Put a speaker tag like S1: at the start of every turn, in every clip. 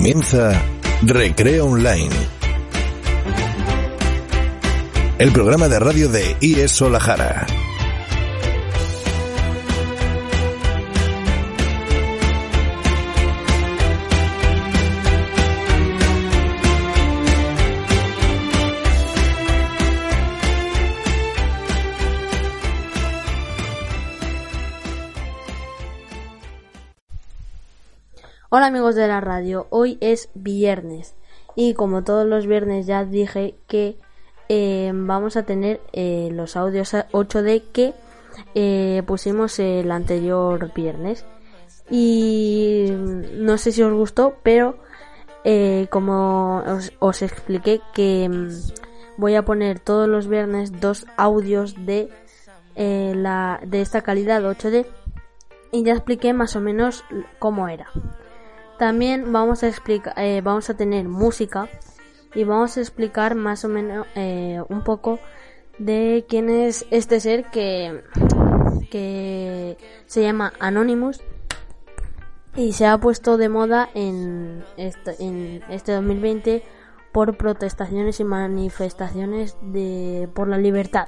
S1: Comienza Recreo Online. El programa de radio de IES Solajara.
S2: Hola amigos de la radio, hoy es viernes. Y como todos los viernes ya dije que eh, vamos a tener eh, los audios 8D que eh, pusimos el anterior viernes. Y no sé si os gustó pero como os, os, expliqué que mm, voy a poner todos los viernes dos audios de la de esta calidad 8D y ya expliqué más o menos cómo era. También vamos a explicar, eh, vamos a tener música y vamos a explicar más o menos eh, un poco de quién es este ser que, que se llama Anonymous y se ha puesto de moda en este, en este 2020 por protestaciones y manifestaciones de, por la libertad.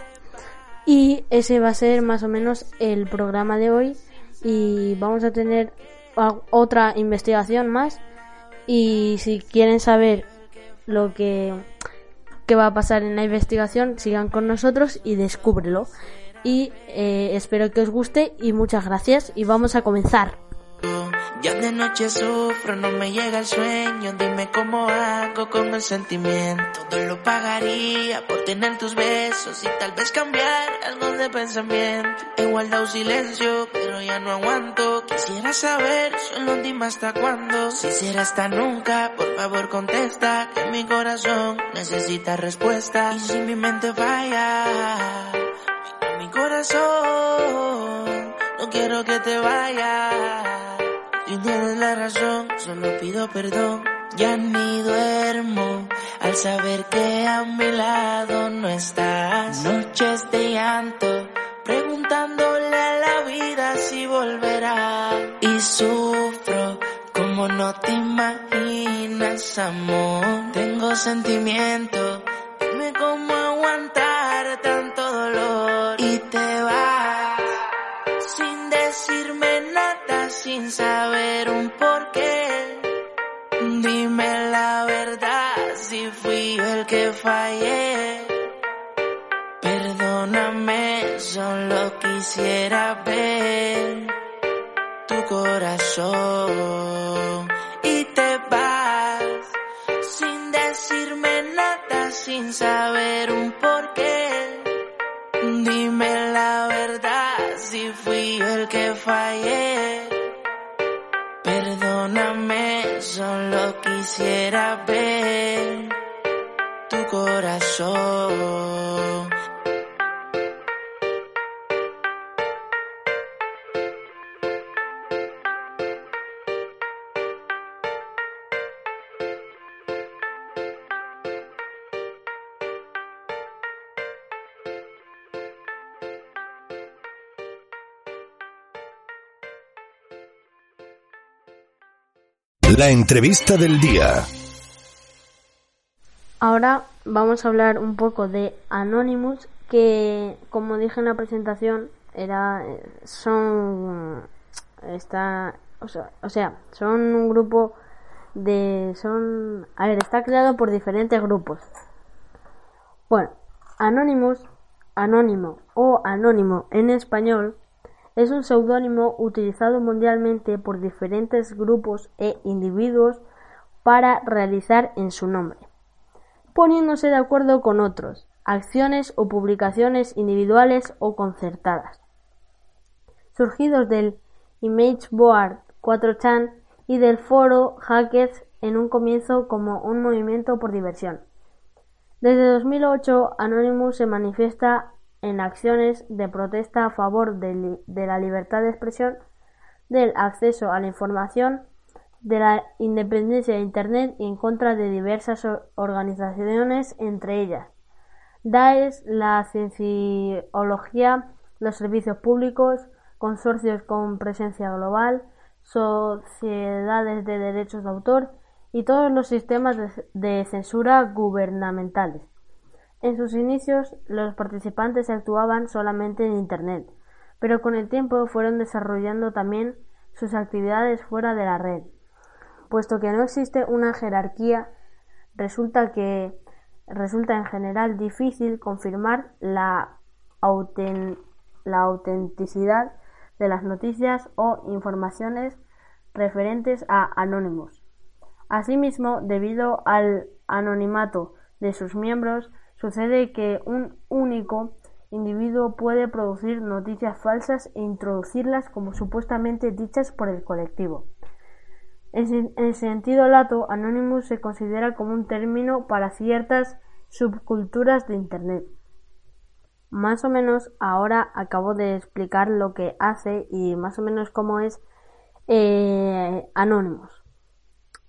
S2: Y ese va a ser más o menos el programa de hoy y vamos a tener otra investigación más y si quieren saber lo que, que va a pasar en la investigación, sigan con nosotros y descúbrelo. Y eh, espero que os guste y muchas gracias y vamos a comenzar.
S3: Ya de noche sufro, no me llega el sueño. Dime cómo hago con el sentimiento. Todo lo pagaría por tener tus besos y tal vez cambiar algo de pensamiento. He guardado silencio, pero ya no aguanto. Quisiera saber, solo dime hasta cuándo. Si será hasta nunca, por favor contesta. Que mi corazón necesita respuesta. Y si mi mente falla, mi corazón, no quiero que te vayas. Y tienes la razón, solo pido perdón. Ya ni duermo al saber que a mi lado no estás. Noches de llanto, preguntándole Y sufro como no te imaginas, amor. Tengo sentimiento, dime cómo aguantar tanto dolor. Corazón. La
S1: entrevista del día.
S2: Ahora vamos a hablar un poco de Anonymous, que como dije en la presentación, era son está o sea, o sea, son un grupo de son a ver, está creado por diferentes grupos. Bueno, Anonymous, anónimo o anónimo en español es un seudónimo utilizado mundialmente por diferentes grupos e individuos para realizar en su nombre, poniéndose de acuerdo con otros, acciones o publicaciones individuales o concertadas. Surgidos del Image Board 4chan y del foro Hackers en un comienzo como un movimiento por diversión. Desde 2008, Anonymous se manifiesta en acciones de protesta a favor de, la libertad de expresión, del acceso a la información, de la independencia de Internet y en contra de diversas organizaciones, entre ellas Daesh, la cienciología, los servicios públicos, consorcios con presencia global, sociedades de derechos de autor y todos los sistemas de censura gubernamentales. En sus inicios, los participantes actuaban solamente en Internet, pero con el tiempo fueron desarrollando también sus actividades fuera de la red. Puesto que no existe una jerarquía, resulta que resulta en general difícil confirmar la, la autenticidad de las noticias o informaciones referentes a anónimos. Asimismo, debido al anonimato de sus miembros, Sucede que un único individuo puede producir noticias falsas e introducirlas como supuestamente dichas por el colectivo. En, sentido lato, Anonymous se considera como un término para ciertas subculturas de Internet. Más o menos ahora acabo de explicar lo que hace y más o menos cómo es eh, Anonymous.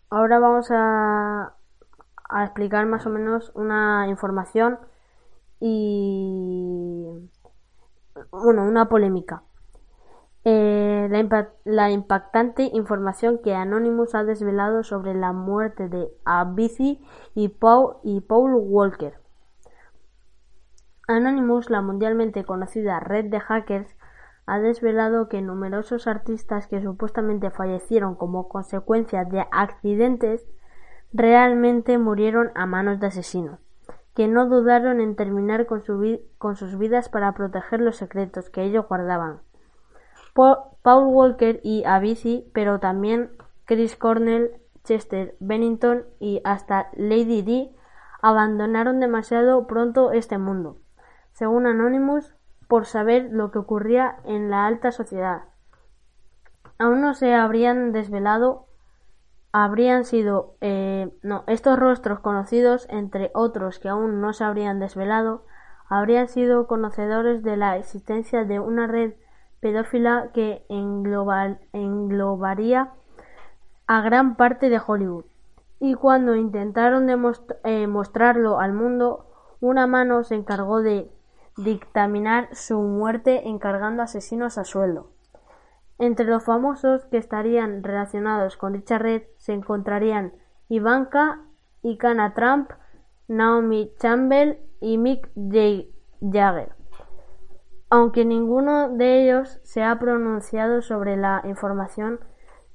S2: Ahora vamos a, a explicar más o menos una información y bueno, una polémica. Eh, la, impactante información que Anonymous ha desvelado sobre la muerte de Abici y y Paul Walker. Anonymous, la mundialmente conocida red de hackers, ha desvelado que numerosos artistas que supuestamente fallecieron como consecuencia de accidentes realmente murieron a manos de asesinos, que no dudaron en terminar con, sus vidas para proteger los secretos que ellos guardaban. Paul Walker y Avicii, pero también Chris Cornell, Chester Bennington y hasta Lady Di abandonaron demasiado pronto este mundo, según Anonymous, por saber lo que ocurría en la alta sociedad. Aún no se habrían desvelado habrían sido eh, no, estos rostros conocidos, entre otros que aún no se habrían desvelado, habrían sido conocedores de la existencia de una red pedófila que englobaría a gran parte de Hollywood. Y cuando intentaron eh, mostrarlo al mundo, una mano se encargó de dictaminar su muerte encargando asesinos a sueldo. Entre los famosos que estarían relacionados con dicha red se encontrarían Ivanka, Icana Trump, Naomi Campbell y Mick Jagger. Aunque ninguno de ellos se ha pronunciado sobre la información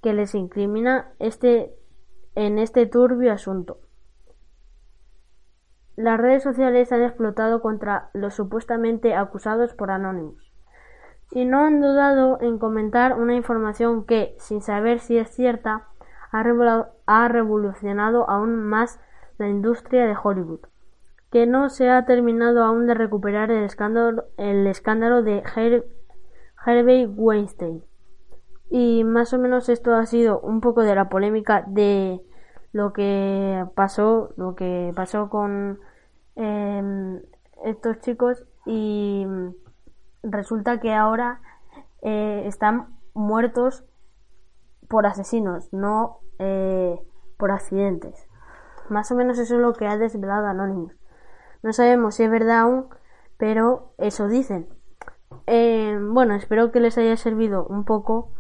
S2: que les incrimina este, en este turbio asunto. Las redes sociales han explotado contra los supuestamente acusados por Anonymous y no han dudado en comentar una información que, sin saber si es cierta, ha revolucionado aún más la industria de Hollywood, que no se ha terminado aún de recuperar el escándalo, el escándalo de Harvey Weinstein. Y más o menos esto ha sido un poco de la polémica de lo que pasó, lo que pasó con em, estos chicos y resulta que ahora eh, están muertos por asesinos, no eh, por accidentes. Más o menos eso es lo que ha desvelado Anonymous. No sabemos si es verdad aún, pero eso dicen. Eh, bueno, espero que les haya servido un poco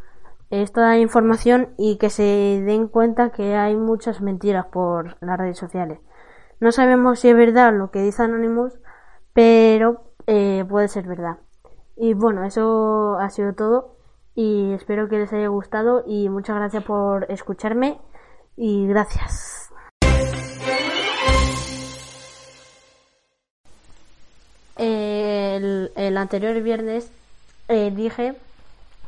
S2: esta información y que se den cuenta que hay muchas mentiras por las redes sociales. No sabemos si es verdad lo que dice Anonymous, pero puede ser verdad. Y bueno, eso ha sido todo y espero que les haya gustado y muchas gracias por escucharme y gracias. El, anterior viernes eh, dije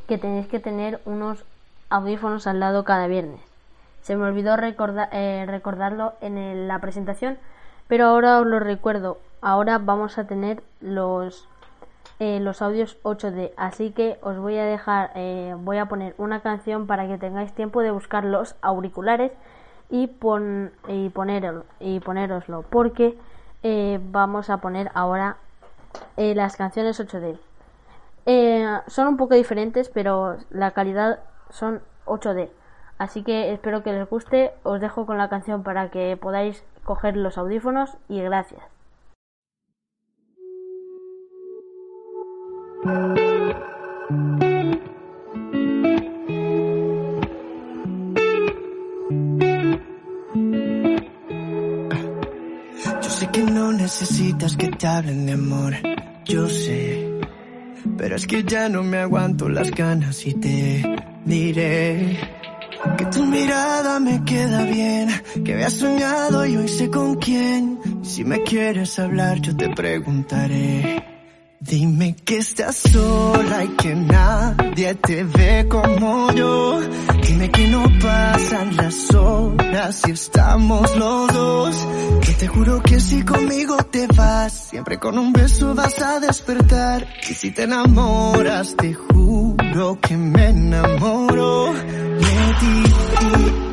S2: que tenéis que tener unos audífonos al lado cada viernes. Se me olvidó eh, recordarlo en la presentación, pero ahora os lo recuerdo. Ahora vamos a tener los eh, los audios 8D. Así que os voy a dejar, eh, voy a poner una canción para que tengáis tiempo de buscar los auriculares y, pon, y, ponerlo, y poneroslo. Porque eh, vamos a poner ahora las canciones 8D. son un poco diferentes, pero la calidad son 8D. Así que espero que les guste. Os dejo con la canción para que podáis coger los audífonos y gracias.
S4: Necesitas que te hablen de amor, yo sé. Pero es que ya no me aguanto las ganas y te diré que tu mirada me queda bien, que había soñado y hoy sé con quién. Si me quieres hablar yo te preguntaré. Dime que estás sola y que nadie te ve como yo. Dime que no pasan las horas si estamos los dos. Que te juro que si conmigo te vas, siempre con un beso vas a despertar. Y si te enamoras, te juro que me enamoro de ti.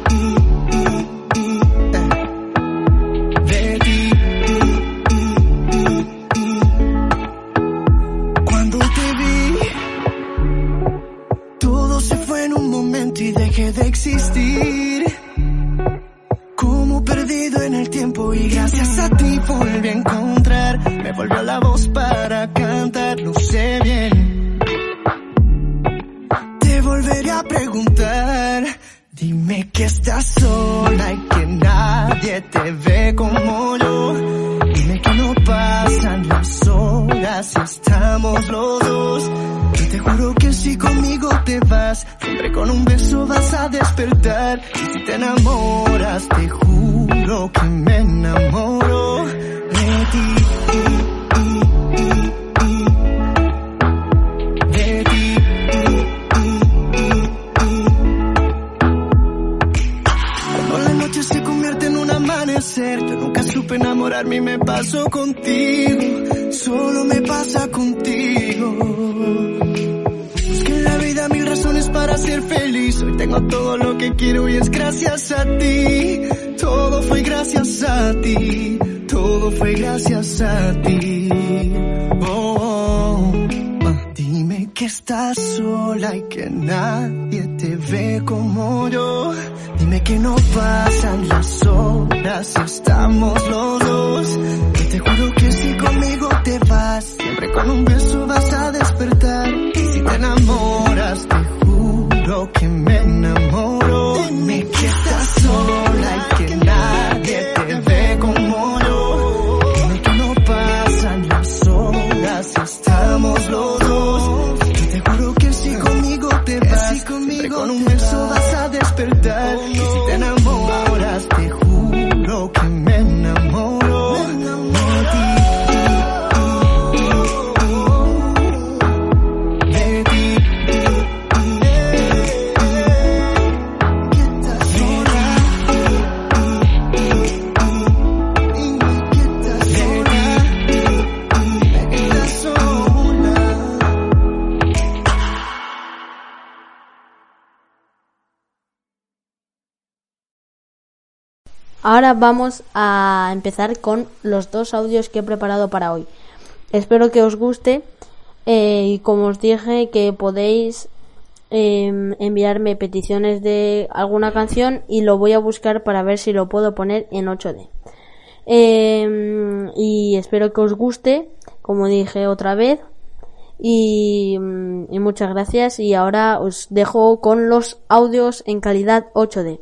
S4: Me volvió la voz para cantar, lo sé bien. Te volveré a preguntar. Dime que estás sola y que nadie te ve como yo. Dime que no pasan las horas estamos los dos. Y te juro que si conmigo te vas, siempre con un beso vas a despertar. Y si te enamoras, te juro que me enamoro de ti. Enamorarme y me paso contigo, solo me pasa contigo. Es que en la vida mil razones para ser feliz, hoy tengo todo lo que quiero y es gracias a ti, todo fue gracias a ti, todo fue gracias a ti. Oh, oh. Ah, Dime que estás sola y que nadie te ve como yo. Dime que no pasan las horas estamos los dos. Que te juro que si conmigo te vas, siempre con un beso vas a despertar. Y si te enamoras, te juro que me enamoro.
S2: Ahora vamos a empezar con los dos audios que he preparado para hoy. Espero que os guste eh, y como os dije que podéis em, enviarme peticiones de alguna canción y lo voy a buscar para ver si lo puedo poner en 8D. Em, y espero que os guste, como dije otra vez. Y, mm, y muchas gracias y ahora os dejo con los audios en calidad 8D.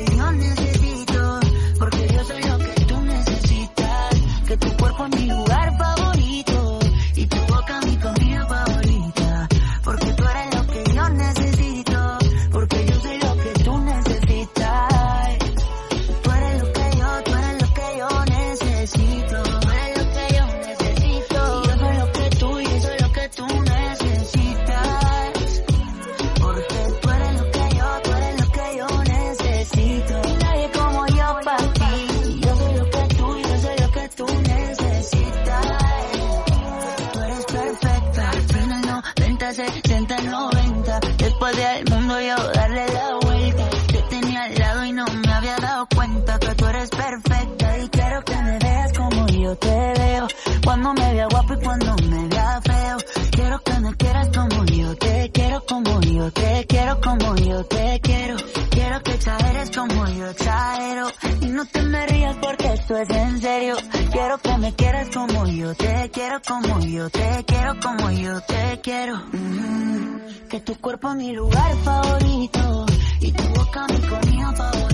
S5: como yo te quiero, como yo te quiero. Mm. Que tu cuerpo es mi lugar favorito y tu boca mi comida favorita.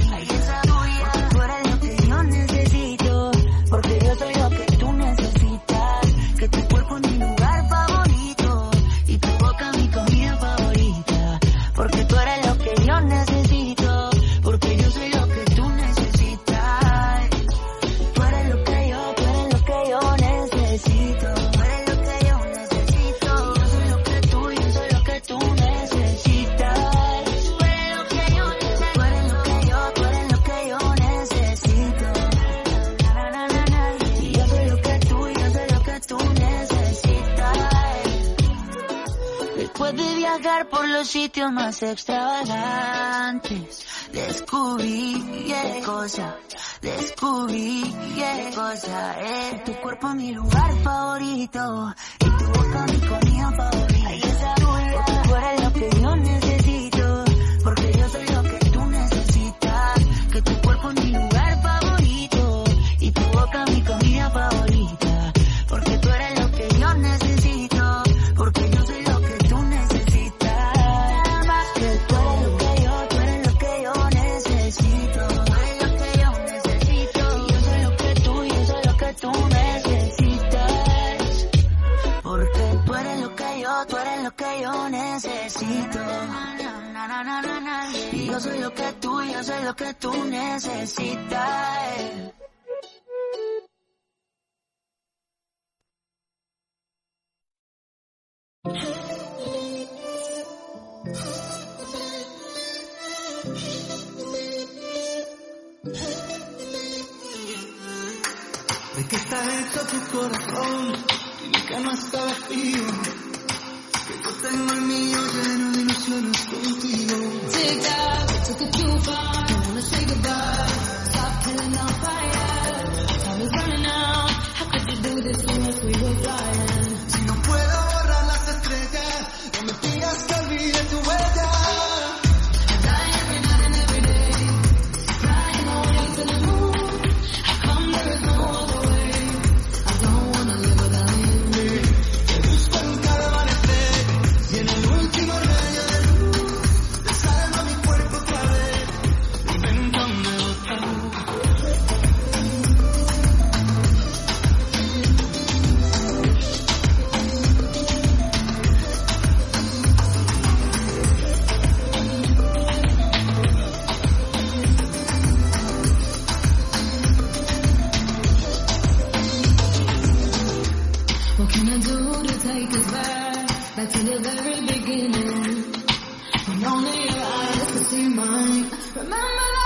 S5: más extravagantes. Descubrí yeah, cosa, descubrí yeah, cosa. Eh. Tu cuerpo mi lugar favorito y tu boca mi comida favorita. Ay, esa tu cuerpo es lo que yo necesito.
S6: mine. Remember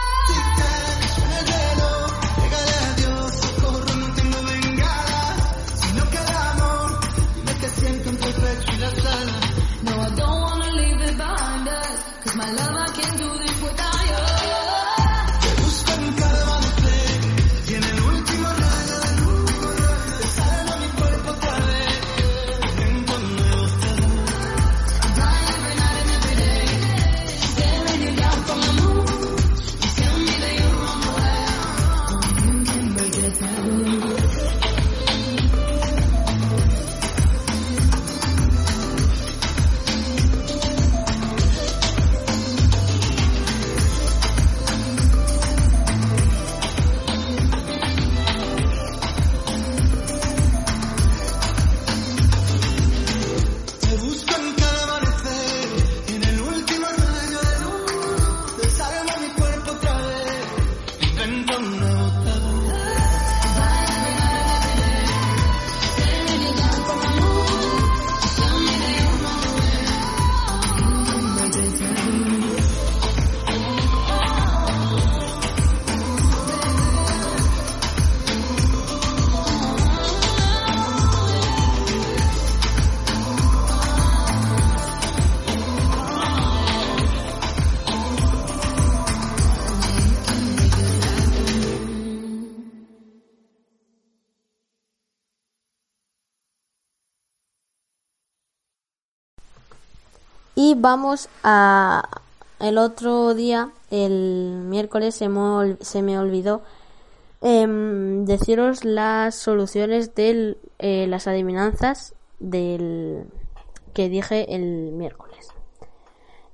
S2: vamos a el otro día, el miércoles, se me, se me olvidó em, deciros las soluciones de las adivinanzas del que dije el miércoles.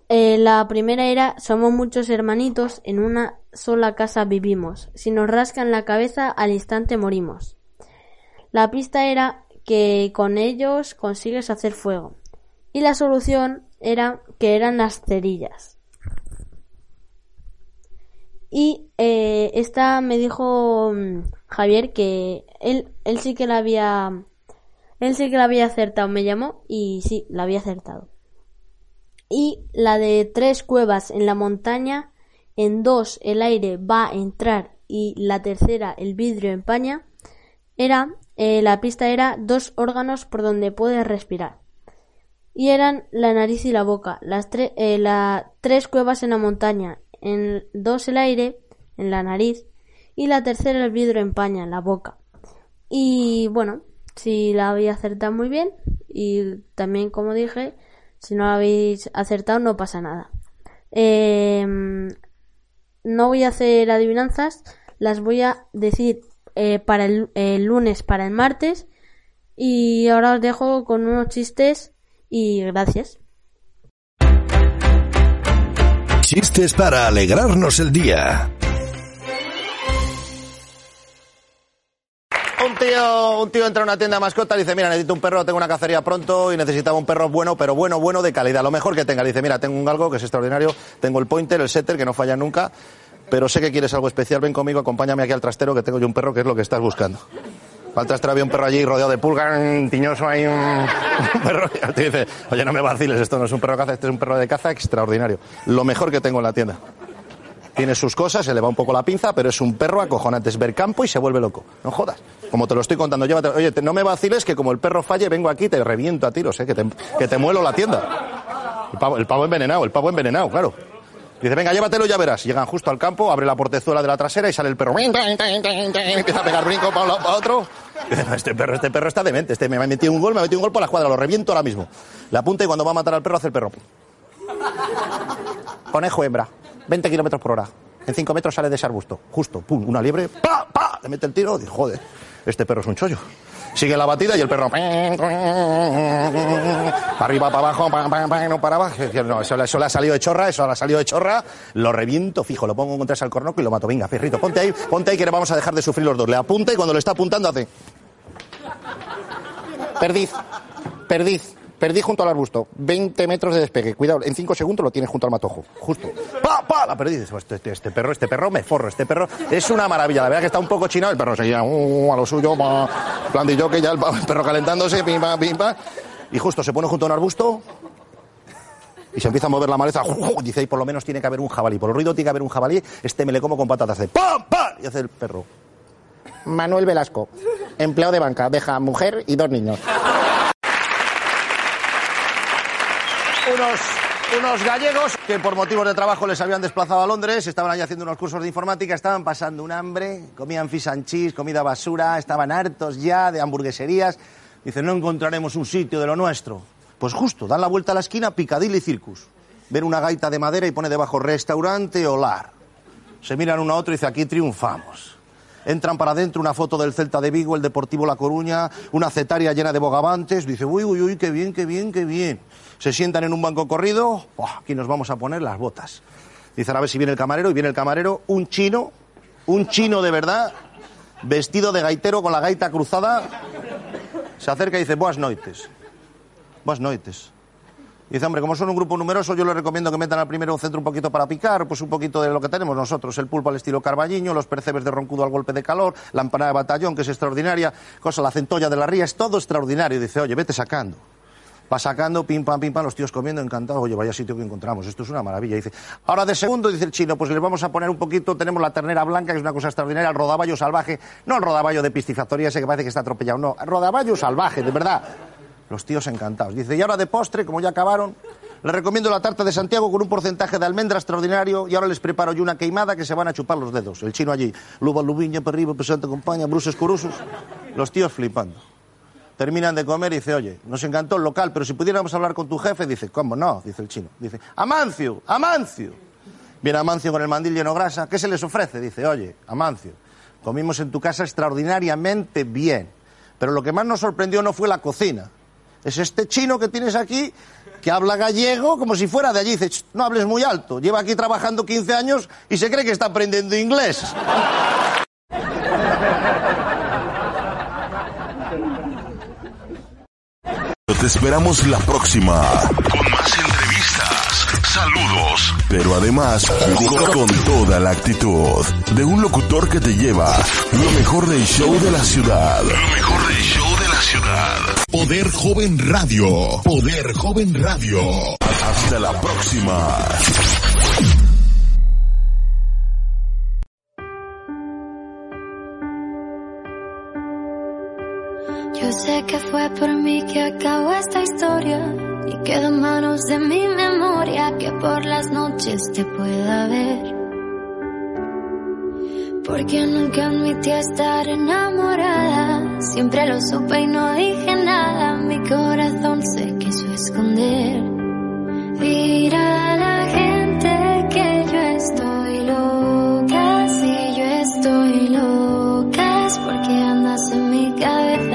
S2: Eh, la primera era somos muchos hermanitos, en una sola casa vivimos. Si nos rascan la cabeza, al instante morimos. La pista era que con ellos consigues hacer fuego. Y la solución era que eran las cerillas. Y eh, esta me dijo mm, Javier que él, él sí que la había. Él sí que la había acertado. Me llamó y sí, la había acertado. Y la de tres cuevas en la montaña. En dos el aire va a entrar y la tercera el vidrio empaña. Era. eh, la pista era dos órganos por donde puedes respirar. Y eran la nariz y la boca. Las tre- eh, tres cuevas en la montaña. En dos el aire, en la nariz. Y la tercera el vidrio empaña, en la boca. Y bueno, si la habéis acertado muy bien. Y también, como dije, si no la habéis acertado, no pasa nada. Em, no voy a hacer adivinanzas, las voy a decir eh, para el, el lunes, para el martes. Y ahora os dejo con unos chistes y gracias.
S1: Chistes para alegrarnos el día.
S7: Un tío, un tío entra a una tienda de mascotas y dice, mira, necesito un perro, tengo una cacería pronto y necesitaba un perro bueno, pero bueno, bueno, de calidad, lo mejor que tenga. Le dice, mira, tengo un galgo que es extraordinario, tengo el pointer, el setter, que no falla nunca, pero sé que quieres algo especial, ven conmigo, acompáñame aquí al trastero, que tengo yo un perro, que es lo que estás buscando. Al trastero, había un perro allí rodeado de pulgas, tiñoso ahí, un, perro, y tío dice, oye, no me vaciles, esto no es un perro de caza, este es un perro de caza extraordinario, lo mejor que tengo en la tienda. Tiene sus cosas, se le va un poco la pinza, pero es un perro acojonante. Es ver campo y se vuelve loco. No jodas. Como te lo estoy contando, llévate. Oye, te- no me vaciles que como el perro falle, vengo aquí y te reviento a tiros, ¿eh? que, te, te muelo la tienda. El pavo envenenado, el pavo envenenado, claro. Dice, venga, llévatelo, ya verás. Llegan justo al campo, abre la portezuela de la trasera y sale el perro. Empieza a pegar brinco para un lado, para otro. Dice, "No, Este perro, este perro está demente. Este me ha metido un gol, me ha metido un gol por la cuadra, lo reviento ahora mismo. La apunta y cuando va a matar al perro hace el perro. Conejo hembra, 20 kilómetros por hora. En 5 metros sale de ese arbusto. Justo, pum, una liebre, pa, pa, le mete el tiro. Dice, joder, este perro es un chollo. Sigue la batida y el perro. Para arriba, para abajo, pa, pa, pa, no. No, eso, eso le ha salido de chorra, eso le ha salido de chorra. Lo reviento fijo, lo pongo contra al cornoco y lo mato. Venga, perrito, ponte ahí, ponte ahí que le vamos a dejar de sufrir los dos. Le apunta y cuando le está apuntando hace. Perdiz, perdiz, perdiz junto al arbusto. 20 metros de despegue. Cuidado, en 5 segundos lo tienes junto al matojo. Justo. ¡Pa, pa! La perdiz. Dices, Este, este- este perro, este perro me forro. Este perro es una maravilla. La verdad que está un poco chinado. El perro seguía uh, a lo suyo. Pa, plan de yo que ya el, perro calentándose. Pim, pam, pim, pam. Y justo se pone junto a un arbusto. Y se empieza a mover la maleza. Dice, ahí por lo menos tiene que haber un jabalí. Por el ruido tiene que haber un jabalí. Este me le como con patatas. Hace ¡pam, pam! Y hace el perro. Manuel Velasco, empleado de banca, deja mujer y dos niños. Unos, unos gallegos que por motivos de trabajo les habían desplazado a Londres, estaban allí haciendo unos cursos de informática, estaban pasando un hambre, comían fish and cheese, comida basura, estaban hartos ya de hamburgueserías. Dicen, no encontraremos un sitio de lo nuestro. Pues justo, dan la vuelta a la esquina, Piccadilly Circus. Ven una gaita de madera y pone debajo restaurante Olar. Se miran uno a otro y dice, aquí triunfamos. Entran para adentro una foto del Celta de Vigo, el Deportivo La Coruña, una cetaria llena de bogavantes. Dice, uy, uy, uy, qué bien, qué bien, qué bien. Se sientan en un banco corrido. Aquí nos vamos a poner las botas. Dicen, a ver si viene el camarero. Y viene el camarero, un chino, un chino de verdad, vestido de gaitero con la gaita cruzada. Se acerca y dice, buenas noites. Buenas noites. Dice, hombre, como son un grupo numeroso, yo les recomiendo que metan al primero centro un poquito para picar, pues un poquito de lo que tenemos nosotros, el pulpo al estilo carballiño, los percebes de roncudo al golpe de calor, la empanada de batallón, que es extraordinaria, cosa, la centolla de la ría, es todo extraordinario. Dice, oye, vete sacando. Va sacando, pim, pam, pim, pam, los tíos comiendo, encantados. Oye, vaya sitio que encontramos, esto es una maravilla. Dice, ahora de segundo, dice el chino, pues les vamos a poner un poquito, tenemos la ternera blanca, que es una cosa extraordinaria, el rodaballo salvaje, no el rodaballo de piscifactoría ese que parece que está atropellado, no, el rodaballo salvaje, de verdad. Los tíos encantados. Dice, y ahora de postre, como ya acabaron, les recomiendo la tarta de Santiago con un porcentaje de almendra extraordinario y ahora les preparo yo una queimada que se van a chupar los dedos. El chino allí, luba, lubiña, para arriba, pesante, compañía, bruces, curusos. Los tíos flipando. terminan de comer y dice, oye, nos encantó el local, pero si pudiéramos hablar con tu jefe, dice, ¿cómo no? Dice el chino. Dice, Amancio, Amancio. Viene Amancio con el mandil lleno grasa. ¿Qué se les ofrece? Dice, oye, Amancio, comimos en tu casa extraordinariamente bien. Pero lo que más nos sorprendió no fue la cocina. Es este chino que tienes aquí que habla gallego como si fuera de allí. Dice, "Ch, no hables muy alto. Lleva aquí trabajando 15 años y se cree que está aprendiendo inglés.
S8: Te esperamos la próxima con más entrevistas, saludos, pero además con, con toda la actitud de un locutor que te lleva lo mejor del show de la ciudad. Lo mejor del show de la ciudad. Poder Joven Radio. Poder Joven Radio. Hasta la próxima.
S9: Yo sé que fue por mí que acabó esta historia y quedó en manos de mi memoria que por las noches te pueda ver. Porque nunca admití estar enamorada, siempre lo supe y no dije nada, mi corazón se quiso esconder. Mira la gente que yo estoy loca, si yo estoy loca es porque andas en mi cabeza.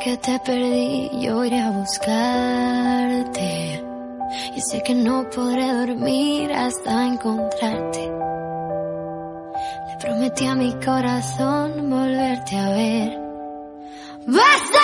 S9: Que te perdí, yo iré a buscarte. Y sé que no podré dormir hasta encontrarte. Le prometí a mi corazón volverte a ver. Vas a